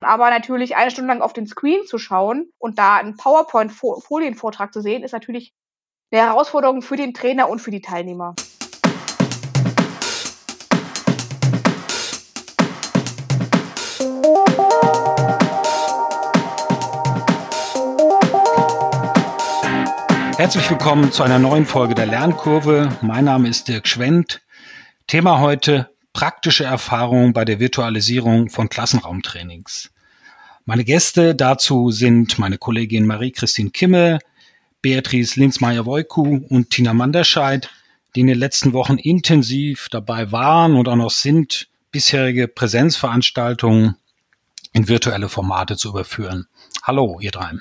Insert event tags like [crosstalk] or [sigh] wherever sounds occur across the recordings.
Aber natürlich eine Stunde lang auf den Screen zu schauen und da einen PowerPoint-Folienvortrag zu sehen, ist natürlich eine Herausforderung für den Trainer und für die Teilnehmer. Herzlich willkommen zu einer neuen Folge der Lernkurve. Mein Name ist Dirk Schwendt. Thema heute praktische Erfahrungen bei der Virtualisierung von Klassenraumtrainings. Meine Gäste dazu sind meine Kollegin Marie-Christine Kimme, Beatrice Linzmeier-Woiku und Tina Manderscheid, die in den letzten Wochen intensiv dabei waren und auch noch sind, bisherige Präsenzveranstaltungen in virtuelle Formate zu überführen. Hallo, ihr drei.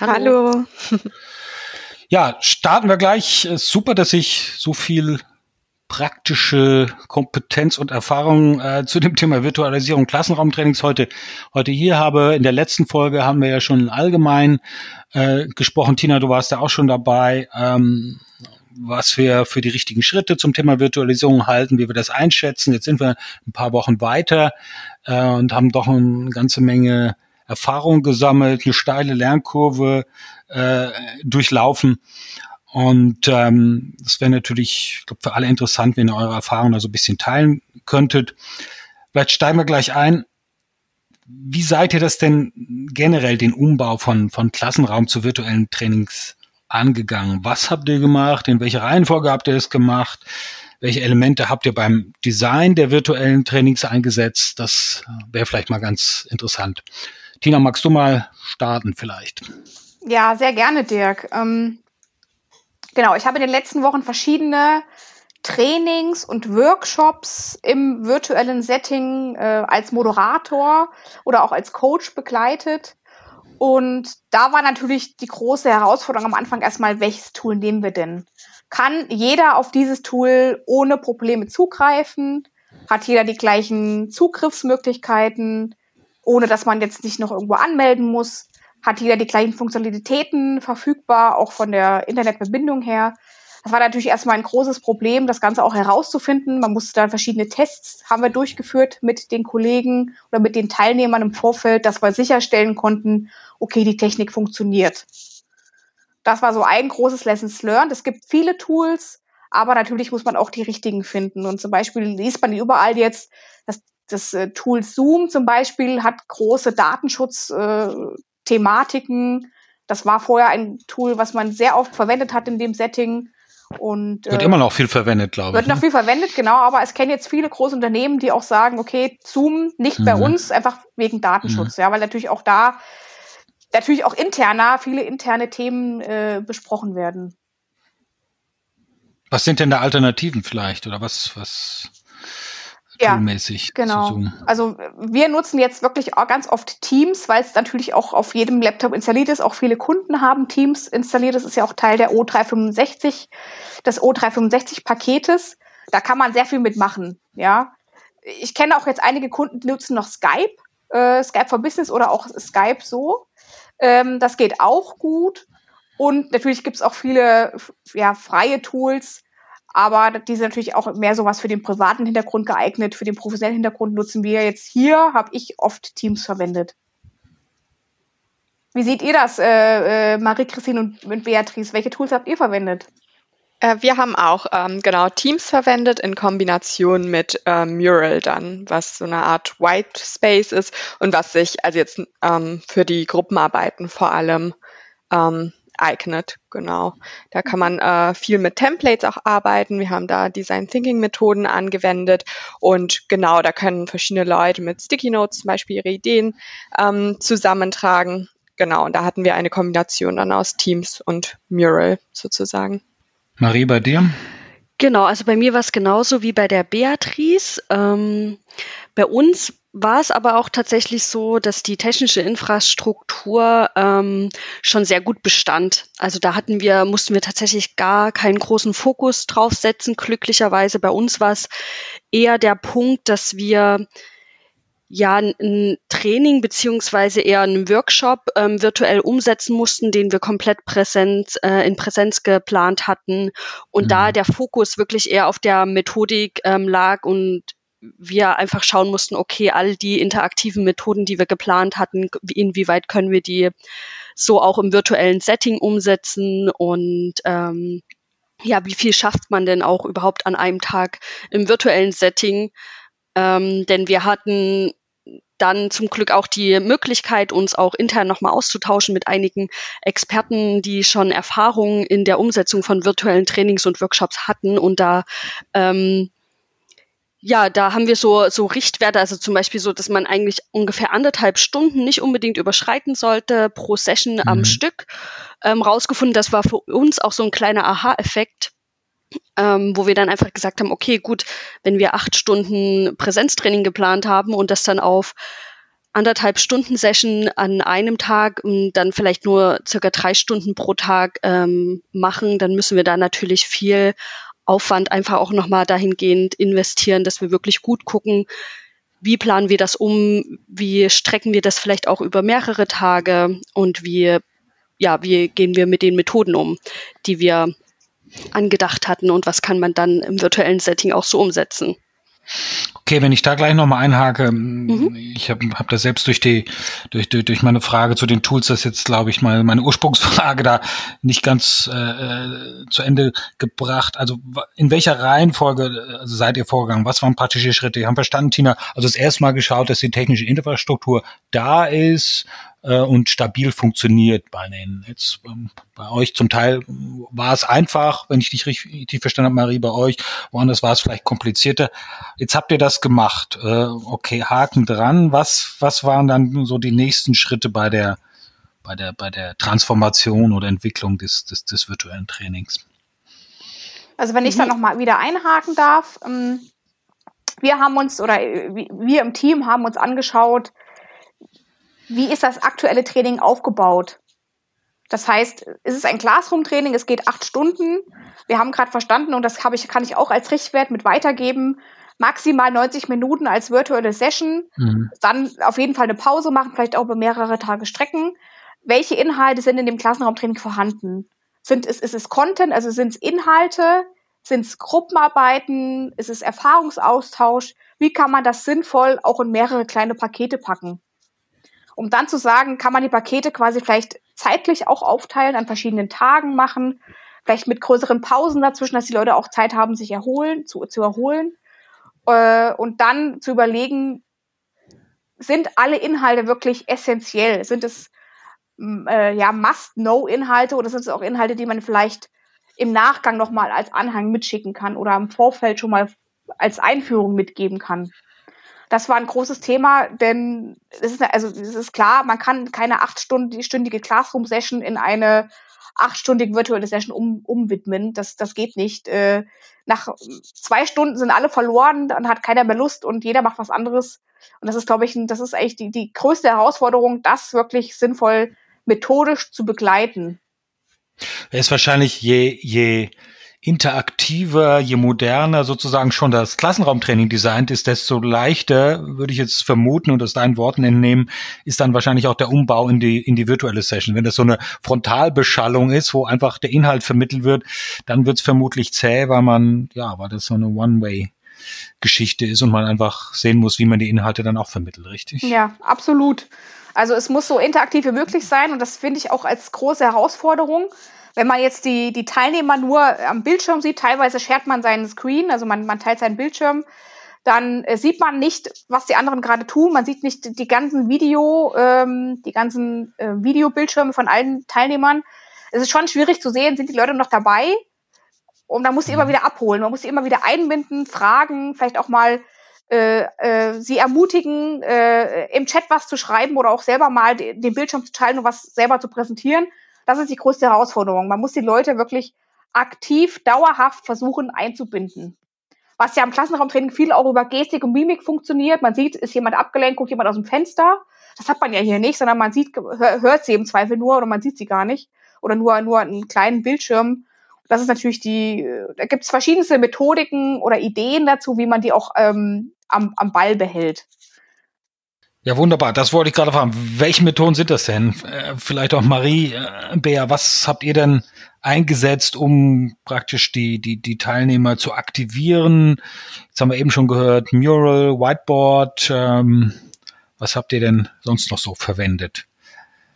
Hallo. Ja, starten wir gleich. Super, dass ich so viel praktische Kompetenz und Erfahrung äh, zu dem Thema Virtualisierung Klassenraumtrainings heute heute hier habe. In der letzten Folge haben wir ja schon allgemein äh, gesprochen. Tina, du warst ja auch schon dabei, ähm, was wir für die richtigen Schritte zum Thema Virtualisierung halten, wie wir das einschätzen. Jetzt sind wir ein paar Wochen weiter äh, und haben doch eine ganze Menge Erfahrung gesammelt, eine steile Lernkurve äh, durchlaufen. Und ähm, das wäre natürlich, ich glaube, für alle interessant, wenn ihr eure Erfahrungen da so ein bisschen teilen könntet. Vielleicht steigen wir gleich ein. Wie seid ihr das denn generell, den Umbau von, von Klassenraum zu virtuellen Trainings angegangen? Was habt ihr gemacht? In welcher Reihenfolge habt ihr das gemacht? Welche Elemente habt ihr beim Design der virtuellen Trainings eingesetzt? Das wäre vielleicht mal ganz interessant. Tina, magst du mal starten vielleicht? Ja, sehr gerne, Dirk. Ähm Genau, ich habe in den letzten Wochen verschiedene Trainings und Workshops im virtuellen Setting äh, als Moderator oder auch als Coach begleitet. Und da war natürlich die große Herausforderung am Anfang erstmal, welches Tool nehmen wir denn? Kann jeder auf dieses Tool ohne Probleme zugreifen? Hat jeder die gleichen Zugriffsmöglichkeiten, ohne dass man jetzt nicht noch irgendwo anmelden muss? Hat jeder die gleichen Funktionalitäten verfügbar, auch von der Internetverbindung her. Das war natürlich erstmal ein großes Problem, das Ganze auch herauszufinden. Man musste da verschiedene Tests haben wir durchgeführt mit den Kollegen oder mit den Teilnehmern im Vorfeld, dass wir sicherstellen konnten, okay, die Technik funktioniert. Das war so ein großes Lessons learned. Es gibt viele Tools, aber natürlich muss man auch die richtigen finden. Und zum Beispiel liest man überall jetzt, dass das äh, Tool Zoom zum Beispiel hat große Datenschutz, äh, Thematiken. Das war vorher ein Tool, was man sehr oft verwendet hat in dem Setting. Und, wird äh, immer noch viel verwendet, glaube ich. Wird noch ne? viel verwendet, genau, aber es kennen jetzt viele große Unternehmen, die auch sagen, okay, Zoom nicht mhm. bei uns, einfach wegen Datenschutz, mhm. ja, weil natürlich auch da, natürlich auch interner, viele interne Themen äh, besprochen werden. Was sind denn da Alternativen vielleicht oder was, was toolmäßig genau. zu zoomen. Also wir nutzen jetzt wirklich ganz oft Teams, weil es natürlich auch auf jedem Laptop installiert ist. Auch viele Kunden haben Teams installiert. Das ist ja auch Teil der O365, des O365-Paketes. Da kann man sehr viel mitmachen, ja. Ich kenne auch jetzt einige Kunden, die nutzen noch Skype, äh, Skype for Business oder auch Skype so. Ähm, das geht auch gut. Und natürlich gibt es auch viele ja, freie Tools, aber die sind natürlich auch mehr sowas für den privaten Hintergrund geeignet. Für den professionellen Hintergrund nutzen wir jetzt hier, habe ich oft Teams verwendet. Wie seht ihr das, äh, äh, Marie-Christine und, und Beatrice? Welche Tools habt ihr verwendet? Äh, wir haben auch ähm, genau Teams verwendet in Kombination mit äh, Mural dann, was so eine Art White Space ist und was sich also jetzt ähm, für die Gruppenarbeiten vor allem ähm, eignet. Genau. Da kann man äh, viel mit Templates auch arbeiten. Wir haben da Design Thinking Methoden angewendet und genau, da können verschiedene Leute mit Sticky Notes zum Beispiel ihre Ideen ähm, zusammentragen. Genau, und da hatten wir eine Kombination dann aus Teams und Mural sozusagen. Marie, bei dir? Genau, also bei mir war es genauso wie bei der Beatrice. Ähm, bei uns war es aber auch tatsächlich so, dass die technische Infrastruktur ähm, schon sehr gut bestand. Also da hatten wir, mussten wir tatsächlich gar keinen großen Fokus drauf setzen. Glücklicherweise bei uns war es eher der Punkt, dass wir ja ein Training beziehungsweise eher einen Workshop ähm, virtuell umsetzen mussten, den wir komplett Präsenz, äh, in Präsenz geplant hatten und mhm. da der Fokus wirklich eher auf der Methodik ähm, lag und wir einfach schauen mussten, okay, all die interaktiven Methoden, die wir geplant hatten, inwieweit können wir die so auch im virtuellen Setting umsetzen und ähm, ja, wie viel schafft man denn auch überhaupt an einem Tag im virtuellen Setting? Ähm, denn wir hatten dann zum Glück auch die Möglichkeit, uns auch intern nochmal auszutauschen mit einigen Experten, die schon Erfahrungen in der Umsetzung von virtuellen Trainings und Workshops hatten und da ähm, ja, da haben wir so, so Richtwerte, also zum Beispiel so, dass man eigentlich ungefähr anderthalb Stunden nicht unbedingt überschreiten sollte pro Session mhm. am Stück ähm, rausgefunden. Das war für uns auch so ein kleiner Aha-Effekt, ähm, wo wir dann einfach gesagt haben, okay, gut, wenn wir acht Stunden Präsenztraining geplant haben und das dann auf anderthalb Stunden Session an einem Tag und dann vielleicht nur circa drei Stunden pro Tag ähm, machen, dann müssen wir da natürlich viel Aufwand einfach auch nochmal dahingehend investieren, dass wir wirklich gut gucken, wie planen wir das um, wie strecken wir das vielleicht auch über mehrere Tage und wie, ja, wie gehen wir mit den Methoden um, die wir angedacht hatten und was kann man dann im virtuellen Setting auch so umsetzen. Okay, wenn ich da gleich nochmal einhake, mhm. ich habe hab das selbst durch die durch, durch, durch meine Frage zu den Tools, das jetzt glaube ich mal meine Ursprungsfrage [laughs] da nicht ganz äh, äh zu Ende gebracht. Also in welcher Reihenfolge also seid ihr vorgegangen? Was waren praktische Schritte? Wir haben verstanden, Tina, also das erste Mal geschaut, dass die technische Infrastruktur da ist äh, und stabil funktioniert bei denen. Jetzt ähm, bei euch zum Teil war es einfach, wenn ich dich richtig verstanden habe, Marie, bei euch, woanders war es vielleicht komplizierter. Jetzt habt ihr das gemacht. Äh, okay, Haken dran. Was, was waren dann so die nächsten Schritte bei der, bei der, bei der Transformation oder Entwicklung des, des, des virtuellen Trainings? Also wenn ich mhm. da nochmal wieder einhaken darf, ähm, wir haben uns oder äh, wir im Team haben uns angeschaut, wie ist das aktuelle Training aufgebaut? Das heißt, ist es ein Classroom-Training, es geht acht Stunden. Wir haben gerade verstanden, und das ich, kann ich auch als Richtwert mit weitergeben, maximal 90 Minuten als virtuelle Session, mhm. dann auf jeden Fall eine Pause machen, vielleicht auch über mehrere Tage strecken. Welche Inhalte sind in dem Klassenraumtraining vorhanden? Sind, ist, ist es Content, also sind es Inhalte, sind es Gruppenarbeiten, ist es Erfahrungsaustausch? Wie kann man das sinnvoll auch in mehrere kleine Pakete packen? Um dann zu sagen, kann man die Pakete quasi vielleicht zeitlich auch aufteilen, an verschiedenen Tagen machen, vielleicht mit größeren Pausen dazwischen, dass die Leute auch Zeit haben, sich erholen, zu, zu erholen. Äh, und dann zu überlegen, sind alle Inhalte wirklich essentiell? Sind es äh, ja Must-Know-Inhalte oder sind es auch Inhalte, die man vielleicht im Nachgang nochmal als Anhang mitschicken kann oder im Vorfeld schon mal als Einführung mitgeben kann? Das war ein großes Thema, denn es ist, also es ist klar, man kann keine achtstündige Classroom-Session in eine achtstündige virtuelle Session um, umwidmen. Das, das geht nicht. Äh, nach zwei Stunden sind alle verloren, dann hat keiner mehr Lust und jeder macht was anderes. Und das ist, glaube ich, das ist eigentlich die, die größte Herausforderung, das wirklich sinnvoll methodisch zu begleiten. Es ist wahrscheinlich je, je interaktiver, je moderner sozusagen schon das Klassenraumtraining designt ist, desto leichter, würde ich jetzt vermuten und aus deinen Worten entnehmen, ist dann wahrscheinlich auch der Umbau in die, in die virtuelle Session. Wenn das so eine Frontalbeschallung ist, wo einfach der Inhalt vermittelt wird, dann wird es vermutlich zäh, weil man, ja, weil das so eine One-Way Geschichte ist und man einfach sehen muss, wie man die Inhalte dann auch vermittelt, richtig? Ja, absolut. Also es muss so interaktiv wie möglich sein und das finde ich auch als große Herausforderung. Wenn man jetzt die, die Teilnehmer nur am Bildschirm sieht, teilweise schert man seinen Screen, also man, man teilt seinen Bildschirm, dann äh, sieht man nicht, was die anderen gerade tun. Man sieht nicht die ganzen Video, ähm, die ganzen äh, Videobildschirme von allen Teilnehmern. Es ist schon schwierig zu sehen, sind die Leute noch dabei? Und man muss sie immer wieder abholen. Man muss sie immer wieder einbinden, fragen, vielleicht auch mal äh, äh, sie ermutigen, äh, im Chat was zu schreiben oder auch selber mal den Bildschirm zu teilen und was selber zu präsentieren. Das ist die größte Herausforderung. Man muss die Leute wirklich aktiv, dauerhaft versuchen einzubinden. Was ja im Klassenraumtraining viel auch über Gestik und Mimik funktioniert. Man sieht, ist jemand abgelenkt, guckt jemand aus dem Fenster. Das hat man ja hier nicht, sondern man sieht, hört sie im Zweifel nur oder man sieht sie gar nicht. Oder nur, nur einen kleinen Bildschirm. Das ist natürlich die, da gibt es verschiedenste Methodiken oder Ideen dazu, wie man die auch ähm, am, am Ball behält. Ja, wunderbar. Das wollte ich gerade fragen. Welche Methoden sind das denn? Äh, vielleicht auch Marie, äh, Bea, was habt ihr denn eingesetzt, um praktisch die, die, die Teilnehmer zu aktivieren? Jetzt haben wir eben schon gehört, Mural, Whiteboard. Ähm, was habt ihr denn sonst noch so verwendet?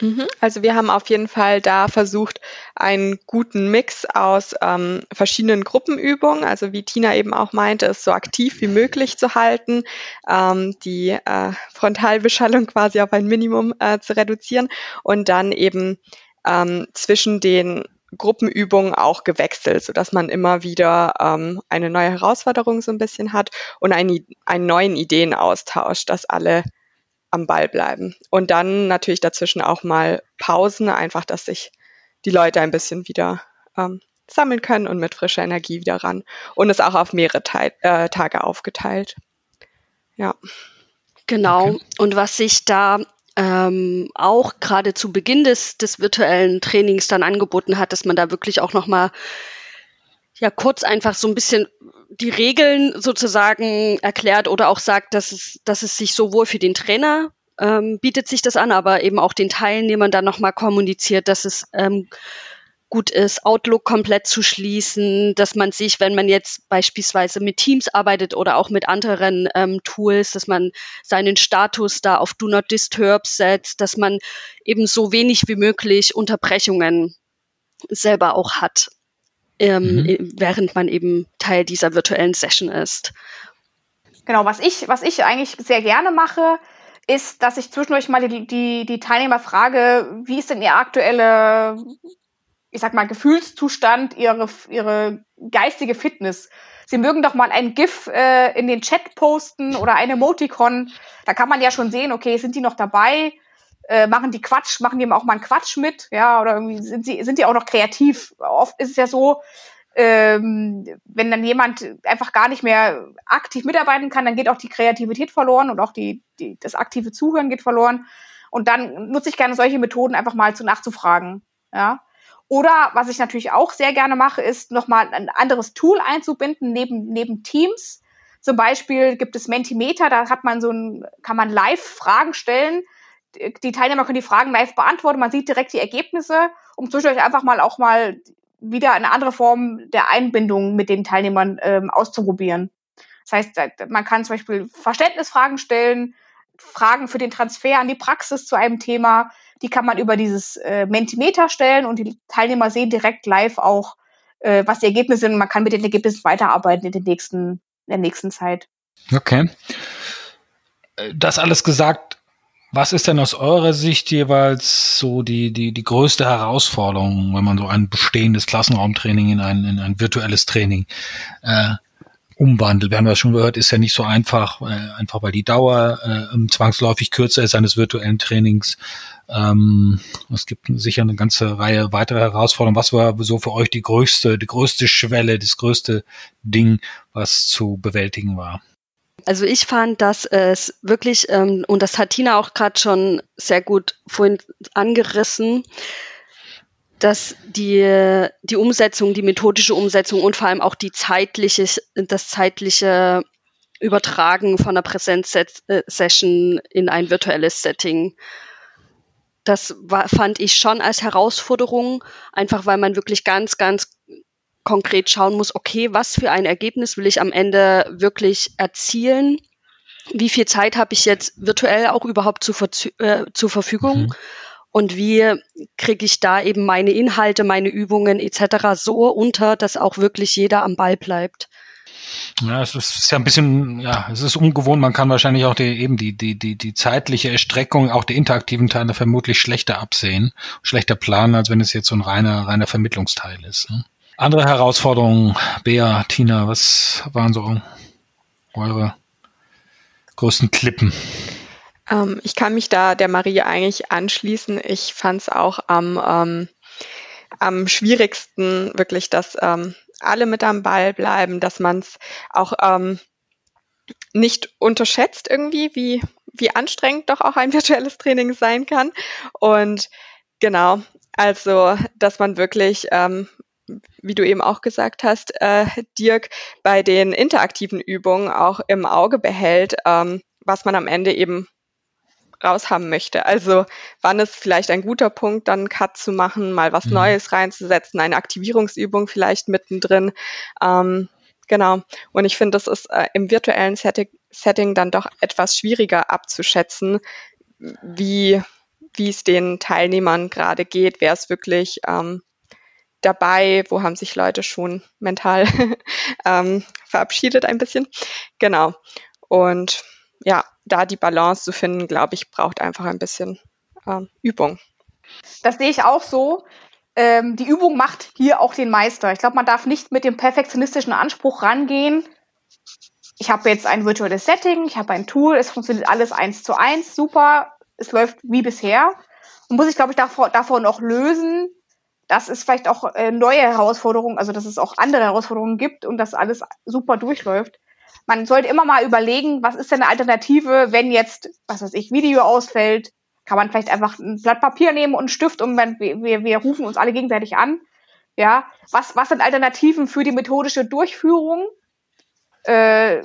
Mhm. Also wir haben auf jeden Fall da versucht, einen guten Mix aus ähm, verschiedenen Gruppenübungen, also wie Tina eben auch meinte, es so aktiv wie möglich zu halten, ähm, die äh, Frontalbeschallung quasi auf ein Minimum äh, zu reduzieren und dann eben ähm, zwischen den Gruppenübungen auch gewechselt, so dass man immer wieder ähm, eine neue Herausforderung so ein bisschen hat und einen, einen neuen Ideenaustausch, dass alle am Ball bleiben. Und dann natürlich dazwischen auch mal Pausen, einfach, dass sich die Leute ein bisschen wieder ähm, sammeln können und mit frischer Energie wieder ran. Und es auch auf mehrere Te äh, Tage aufgeteilt. Ja. Genau. Okay. Und was sich da ähm, auch gerade zu Beginn des, des virtuellen Trainings dann angeboten hat, dass man da wirklich auch nochmal ja kurz einfach so ein bisschen die Regeln sozusagen erklärt oder auch sagt, dass es, dass es sich sowohl für den Trainer ähm, bietet sich das an, aber eben auch den Teilnehmern dann nochmal kommuniziert, dass es ähm, gut ist, Outlook komplett zu schließen, dass man sich, wenn man jetzt beispielsweise mit Teams arbeitet oder auch mit anderen ähm, Tools, dass man seinen Status da auf Do Not Disturb setzt, dass man eben so wenig wie möglich Unterbrechungen selber auch hat ähm, mhm. während man eben Teil dieser virtuellen Session ist. Genau, was ich, was ich eigentlich sehr gerne mache, ist, dass ich zwischendurch mal die, die, die Teilnehmer frage, wie ist denn ihr aktuelle, ich sag mal, Gefühlszustand, ihre, ihre geistige Fitness. Sie mögen doch mal ein GIF äh, in den Chat posten oder ein Emoticon. Da kann man ja schon sehen, okay, sind die noch dabei? Äh, machen die Quatsch, machen die auch mal einen Quatsch mit, ja, oder irgendwie sind sie, sind die auch noch kreativ. Oft ist es ja so, ähm, wenn dann jemand einfach gar nicht mehr aktiv mitarbeiten kann, dann geht auch die Kreativität verloren und auch die, die, das aktive Zuhören geht verloren. Und dann nutze ich gerne solche Methoden einfach mal zu nachzufragen. Ja. Oder was ich natürlich auch sehr gerne mache, ist nochmal ein anderes Tool einzubinden neben, neben Teams. Zum Beispiel gibt es Mentimeter, da hat man so ein, kann man live Fragen stellen die Teilnehmer können die Fragen live beantworten, man sieht direkt die Ergebnisse, um zwischendurch einfach mal auch mal wieder eine andere Form der Einbindung mit den Teilnehmern ähm, auszuprobieren. Das heißt, man kann zum Beispiel Verständnisfragen stellen, Fragen für den Transfer an die Praxis zu einem Thema, die kann man über dieses äh, Mentimeter stellen und die Teilnehmer sehen direkt live auch, äh, was die Ergebnisse sind. Man kann mit den Ergebnissen weiterarbeiten in, den nächsten, in der nächsten Zeit. Okay. Äh, das alles gesagt, was ist denn aus eurer Sicht jeweils so die, die, die größte Herausforderung, wenn man so ein bestehendes Klassenraumtraining in ein, in ein virtuelles Training äh, umwandelt? Wir haben ja schon gehört, ist ja nicht so einfach, äh, einfach weil die Dauer äh, zwangsläufig kürzer ist eines virtuellen Trainings. Ähm, es gibt sicher eine ganze Reihe weiterer Herausforderungen. Was war so für euch die größte, die größte Schwelle, das größte Ding, was zu bewältigen war? Also ich fand, dass es wirklich, ähm, und das hat Tina auch gerade schon sehr gut vorhin angerissen, dass die, die Umsetzung, die methodische Umsetzung und vor allem auch die zeitliche, das zeitliche Übertragen von einer Präsenzsession in ein virtuelles Setting. Das war, fand ich schon als Herausforderung, einfach weil man wirklich ganz, ganz konkret schauen muss, okay, was für ein Ergebnis will ich am Ende wirklich erzielen? Wie viel Zeit habe ich jetzt virtuell auch überhaupt zu, äh, zur Verfügung? Mhm. Und wie kriege ich da eben meine Inhalte, meine Übungen etc. so unter, dass auch wirklich jeder am Ball bleibt? Ja, es ist ja ein bisschen, ja, es ist ungewohnt. Man kann wahrscheinlich auch die, eben die, die, die, die zeitliche Erstreckung, auch die interaktiven Teile vermutlich schlechter absehen, schlechter planen, als wenn es jetzt so ein reiner, reiner Vermittlungsteil ist. Ne? Andere Herausforderungen, Bea, Tina, was waren so eure größten Klippen? Ähm, ich kann mich da der Marie eigentlich anschließen. Ich fand es auch am, ähm, am schwierigsten wirklich, dass ähm, alle mit am Ball bleiben, dass man es auch ähm, nicht unterschätzt irgendwie, wie, wie anstrengend doch auch ein [laughs] virtuelles Training sein kann. Und genau, also, dass man wirklich ähm, wie du eben auch gesagt hast, äh, Dirk, bei den interaktiven Übungen auch im Auge behält, ähm, was man am Ende eben raushaben möchte. Also wann ist vielleicht ein guter Punkt, dann einen Cut zu machen, mal was mhm. Neues reinzusetzen, eine Aktivierungsübung vielleicht mittendrin. Ähm, genau. Und ich finde, das ist äh, im virtuellen Setting, Setting dann doch etwas schwieriger abzuschätzen, wie wie es den Teilnehmern gerade geht, wer ist wirklich ähm, dabei, wo haben sich Leute schon mental [laughs] ähm, verabschiedet ein bisschen. Genau. Und ja, da die Balance zu finden, glaube ich, braucht einfach ein bisschen ähm, Übung. Das sehe ich auch so. Ähm, die Übung macht hier auch den Meister. Ich glaube, man darf nicht mit dem perfektionistischen Anspruch rangehen. Ich habe jetzt ein virtuelles Setting, ich habe ein Tool, es funktioniert alles eins zu eins, super, es läuft wie bisher. Und muss ich, glaube ich, davor, davor noch lösen, dass es vielleicht auch äh, neue Herausforderungen, also dass es auch andere Herausforderungen gibt und dass alles super durchläuft man sollte immer mal überlegen, was ist denn eine Alternative, wenn jetzt, was weiß ich, Video ausfällt, kann man vielleicht einfach ein Blatt Papier nehmen und einen Stift und wir, wir, wir rufen uns alle gegenseitig an. Ja, was, was sind Alternativen für die methodische Durchführung? Äh,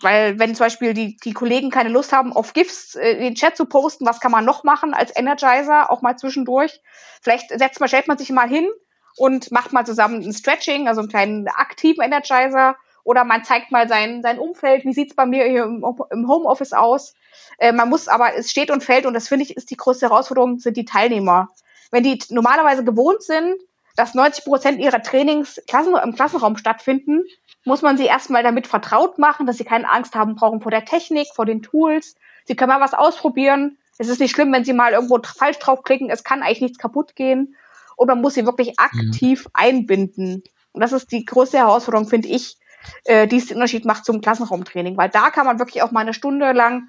weil wenn zum Beispiel die, die Kollegen keine Lust haben, auf GIFs äh, den Chat zu posten, was kann man noch machen als Energizer, auch mal zwischendurch? Vielleicht setzt man, stellt man sich mal hin und macht mal zusammen ein Stretching, also einen kleinen aktiven Energizer oder man zeigt mal sein, sein Umfeld, wie sieht's bei mir hier im, im Homeoffice aus. Äh, man muss aber, es steht und fällt, und das finde ich ist die größte Herausforderung, sind die Teilnehmer. Wenn die normalerweise gewohnt sind, dass 90 Prozent ihrer Trainings Klassen, im Klassenraum stattfinden, muss man sie erstmal damit vertraut machen, dass sie keine Angst haben brauchen vor der Technik, vor den Tools. Sie können mal was ausprobieren. Es ist nicht schlimm, wenn sie mal irgendwo falsch draufklicken. Es kann eigentlich nichts kaputt gehen. Und man muss sie wirklich mhm. aktiv mhm. einbinden. Und das ist die größte Herausforderung, finde ich, äh, die es den Unterschied macht zum Klassenraumtraining. Weil da kann man wirklich auch mal eine Stunde lang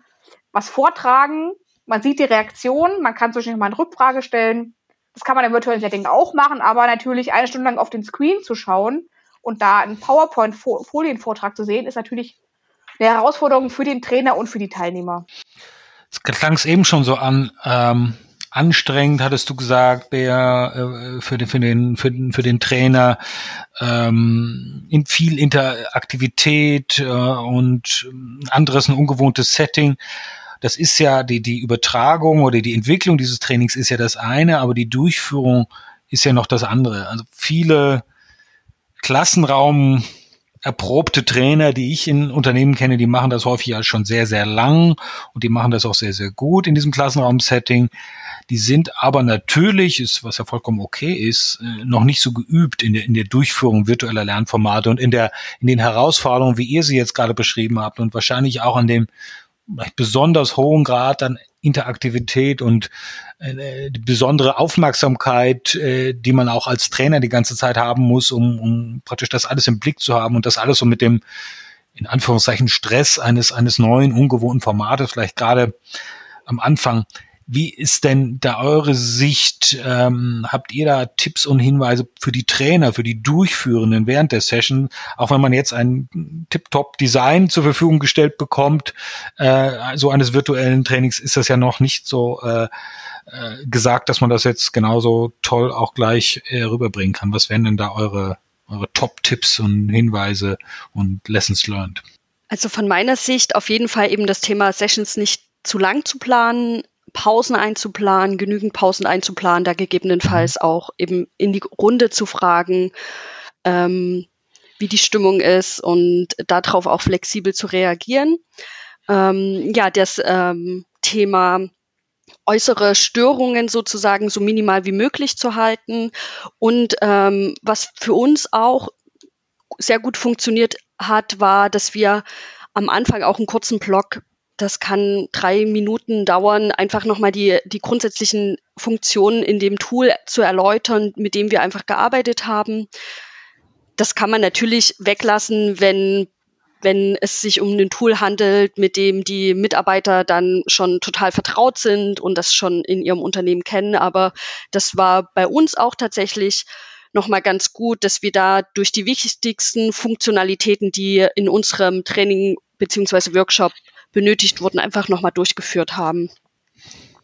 was vortragen. Man sieht die Reaktion, man kann zwischendurch mal eine Rückfrage stellen. Das kann man im virtuellen Setting auch machen, aber natürlich eine Stunde lang auf den Screen zu schauen und da einen PowerPoint-Folienvortrag zu sehen, ist natürlich eine Herausforderung für den Trainer und für die Teilnehmer. Es klang es eben schon so an, ähm, anstrengend, hattest du gesagt, Bea, äh, für den, für den, für den, für den Trainer, ähm, in viel Interaktivität äh, und anderes, ein ungewohntes Setting. Das ist ja die, die Übertragung oder die Entwicklung dieses Trainings ist ja das eine, aber die Durchführung ist ja noch das andere. Also viele Klassenraum erprobte Trainer, die ich in Unternehmen kenne, die machen das häufig ja schon sehr, sehr lang und die machen das auch sehr, sehr gut in diesem Klassenraum-Setting. Die sind aber natürlich, ist, was ja vollkommen okay ist, äh, noch nicht so geübt in der, in der Durchführung virtueller Lernformate und in der, in den Herausforderungen, wie ihr sie jetzt gerade beschrieben habt und wahrscheinlich auch an dem besonders hohen Grad an Interaktivität und äh, besondere Aufmerksamkeit, äh, die man auch als Trainer die ganze Zeit haben muss, um, um praktisch das alles im Blick zu haben und das alles so mit dem in Anführungszeichen Stress eines eines neuen ungewohnten Formates vielleicht gerade am Anfang wie ist denn da eure Sicht? Ähm, habt ihr da Tipps und Hinweise für die Trainer, für die Durchführenden während der Session? Auch wenn man jetzt ein Tip-Top-Design zur Verfügung gestellt bekommt, äh, so eines virtuellen Trainings, ist das ja noch nicht so äh, äh, gesagt, dass man das jetzt genauso toll auch gleich äh, rüberbringen kann. Was wären denn da eure, eure Top-Tipps und Hinweise und Lessons learned? Also von meiner Sicht auf jeden Fall eben das Thema Sessions nicht zu lang zu planen, Pausen einzuplanen, genügend Pausen einzuplanen, da gegebenenfalls auch eben in die Runde zu fragen, ähm, wie die Stimmung ist und darauf auch flexibel zu reagieren. Ähm, ja, das ähm, Thema äußere Störungen sozusagen so minimal wie möglich zu halten. Und ähm, was für uns auch sehr gut funktioniert hat, war, dass wir am Anfang auch einen kurzen Block das kann drei Minuten dauern, einfach nochmal die, die grundsätzlichen Funktionen in dem Tool zu erläutern, mit dem wir einfach gearbeitet haben. Das kann man natürlich weglassen, wenn, wenn es sich um ein Tool handelt, mit dem die Mitarbeiter dann schon total vertraut sind und das schon in ihrem Unternehmen kennen. Aber das war bei uns auch tatsächlich nochmal ganz gut, dass wir da durch die wichtigsten Funktionalitäten, die in unserem Training beziehungsweise Workshop benötigt wurden, einfach nochmal durchgeführt haben.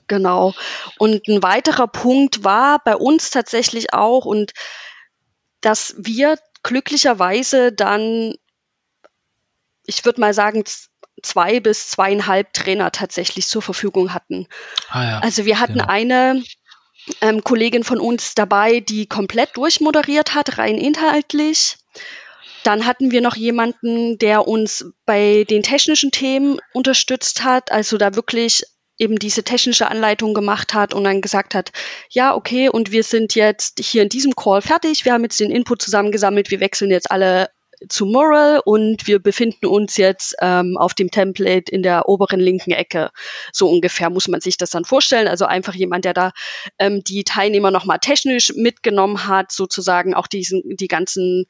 Genau. Und ein weiterer Punkt war bei uns tatsächlich auch, und dass wir glücklicherweise dann ich würde mal sagen, zwei bis zweieinhalb Trainer tatsächlich zur Verfügung hatten. Ah ja, also wir hatten genau. eine ähm, Kollegin von uns dabei, die komplett durchmoderiert hat, rein inhaltlich. Dann hatten wir noch jemanden, der uns bei den technischen Themen unterstützt hat, also da wirklich eben diese technische Anleitung gemacht hat und dann gesagt hat, ja, okay, und wir sind jetzt hier in diesem Call fertig, wir haben jetzt den Input zusammengesammelt, wir wechseln jetzt alle zu Moral und wir befinden uns jetzt ähm, auf dem Template in der oberen linken Ecke. So ungefähr muss man sich das dann vorstellen. Also einfach jemand, der da ähm, die Teilnehmer nochmal technisch mitgenommen hat, sozusagen auch diesen, die ganzen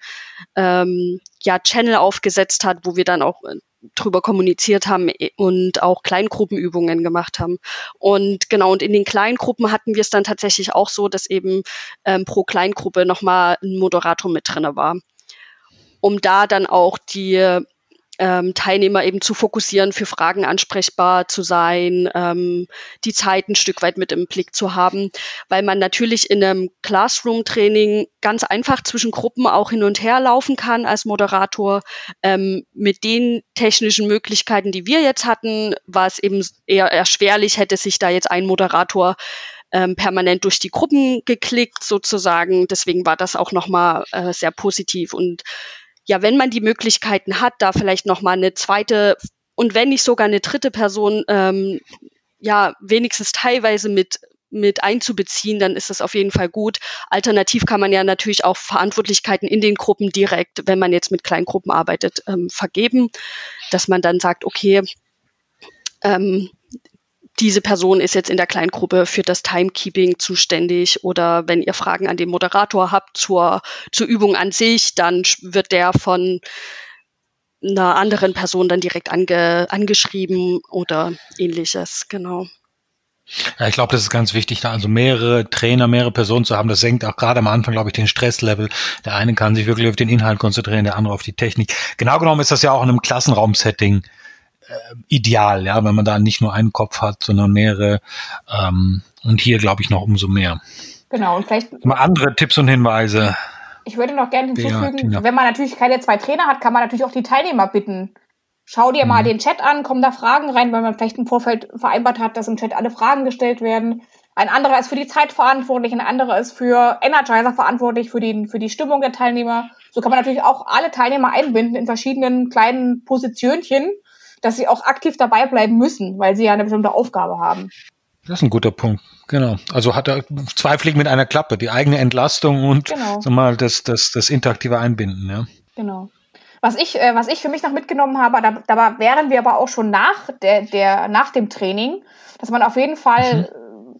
ähm, ja, Channel aufgesetzt hat, wo wir dann auch äh, drüber kommuniziert haben und auch Kleingruppenübungen gemacht haben. Und genau, und in den Kleingruppen hatten wir es dann tatsächlich auch so, dass eben ähm, pro Kleingruppe nochmal ein Moderator mit drinne war um da dann auch die ähm, Teilnehmer eben zu fokussieren, für Fragen ansprechbar zu sein, ähm, die Zeit ein Stück weit mit im Blick zu haben, weil man natürlich in einem Classroom-Training ganz einfach zwischen Gruppen auch hin und her laufen kann als Moderator. Ähm, mit den technischen Möglichkeiten, die wir jetzt hatten, war es eben eher erschwerlich, hätte sich da jetzt ein Moderator ähm, permanent durch die Gruppen geklickt sozusagen. Deswegen war das auch nochmal äh, sehr positiv und ja, wenn man die Möglichkeiten hat, da vielleicht noch mal eine zweite und wenn nicht sogar eine dritte Person, ähm, ja, wenigstens teilweise mit mit einzubeziehen, dann ist das auf jeden Fall gut. Alternativ kann man ja natürlich auch Verantwortlichkeiten in den Gruppen direkt, wenn man jetzt mit Kleingruppen arbeitet, ähm, vergeben, dass man dann sagt, okay, ähm, diese Person ist jetzt in der Kleingruppe für das Timekeeping zuständig oder wenn ihr Fragen an den Moderator habt zur, zur Übung an sich, dann wird der von einer anderen Person dann direkt ange, angeschrieben oder ähnliches, genau. Ja, ich glaube, das ist ganz wichtig, da also mehrere Trainer, mehrere Personen zu haben. Das senkt auch gerade am Anfang, glaube ich, den Stresslevel. Der eine kann sich wirklich auf den Inhalt konzentrieren, der andere auf die Technik. Genau genommen ist das ja auch in einem Klassenraum-Setting äh, ideal, ja, wenn man da nicht nur einen Kopf hat, sondern mehrere. Ähm, und hier glaube ich noch umso mehr. Genau, und vielleicht. Mal andere Tipps und Hinweise. Ich würde noch gerne hinzufügen, ja, wenn man natürlich keine zwei Trainer hat, kann man natürlich auch die Teilnehmer bitten. Schau dir mhm. mal den Chat an, kommen da Fragen rein, weil man vielleicht im Vorfeld vereinbart hat, dass im Chat alle Fragen gestellt werden. Ein anderer ist für die Zeit verantwortlich, ein anderer ist für Energizer verantwortlich, für die, für die Stimmung der Teilnehmer. So kann man natürlich auch alle Teilnehmer einbinden in verschiedenen kleinen Positionchen dass sie auch aktiv dabei bleiben müssen, weil sie ja eine bestimmte Aufgabe haben. Das ist ein guter Punkt. Genau. Also hat er zwei Fliegen mit einer Klappe, die eigene Entlastung und genau. sag mal, das, das, das interaktive Einbinden, ja. Genau. Was ich, äh, was ich für mich noch mitgenommen habe, da, da wären wir aber auch schon nach der, der, nach dem Training, dass man auf jeden Fall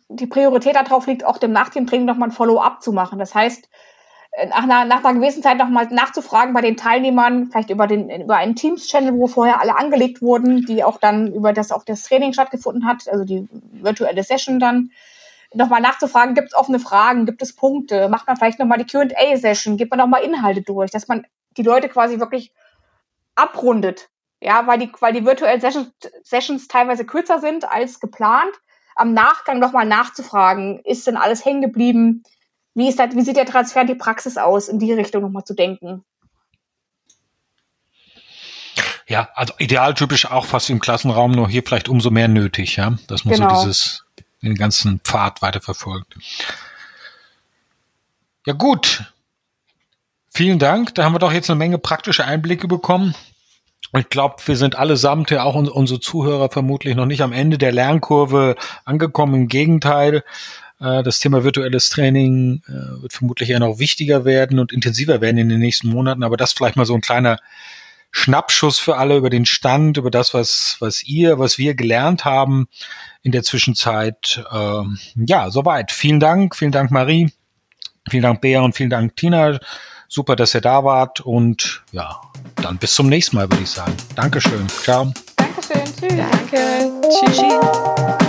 mhm. die Priorität darauf liegt, auch dem nach dem Training nochmal ein Follow-up zu machen. Das heißt, nach einer, nach einer gewissen Zeit nochmal nachzufragen bei den Teilnehmern, vielleicht über, den, über einen Teams-Channel, wo vorher alle angelegt wurden, die auch dann über das auch das Training stattgefunden hat, also die virtuelle Session dann, nochmal nachzufragen, gibt es offene Fragen, gibt es Punkte, macht man vielleicht nochmal die Q&A-Session, gibt man nochmal Inhalte durch, dass man die Leute quasi wirklich abrundet. Ja, weil die, weil die virtuellen Sessions, Sessions teilweise kürzer sind als geplant. Am Nachgang nochmal nachzufragen, ist denn alles hängen geblieben? Wie, ist das, wie sieht der Transfer in die Praxis aus, in die Richtung nochmal zu denken? Ja, also idealtypisch auch fast im Klassenraum, nur hier vielleicht umso mehr nötig, ja, dass man genau. so dieses, den ganzen Pfad weiterverfolgt. Ja, gut. Vielen Dank. Da haben wir doch jetzt eine Menge praktische Einblicke bekommen. Ich glaube, wir sind allesamt, ja auch unsere Zuhörer vermutlich noch nicht am Ende der Lernkurve angekommen. Im Gegenteil, das Thema virtuelles Training äh, wird vermutlich eher noch wichtiger werden und intensiver werden in den nächsten Monaten. Aber das vielleicht mal so ein kleiner Schnappschuss für alle über den Stand, über das, was, was ihr, was wir gelernt haben in der Zwischenzeit. Ähm, ja, soweit. Vielen Dank. Vielen Dank, Marie. Vielen Dank, Bea und vielen Dank, Tina. Super, dass ihr da wart und ja, dann bis zum nächsten Mal, würde ich sagen. Dankeschön. Ciao. Dankeschön. Tschüss. Danke. Tschüss.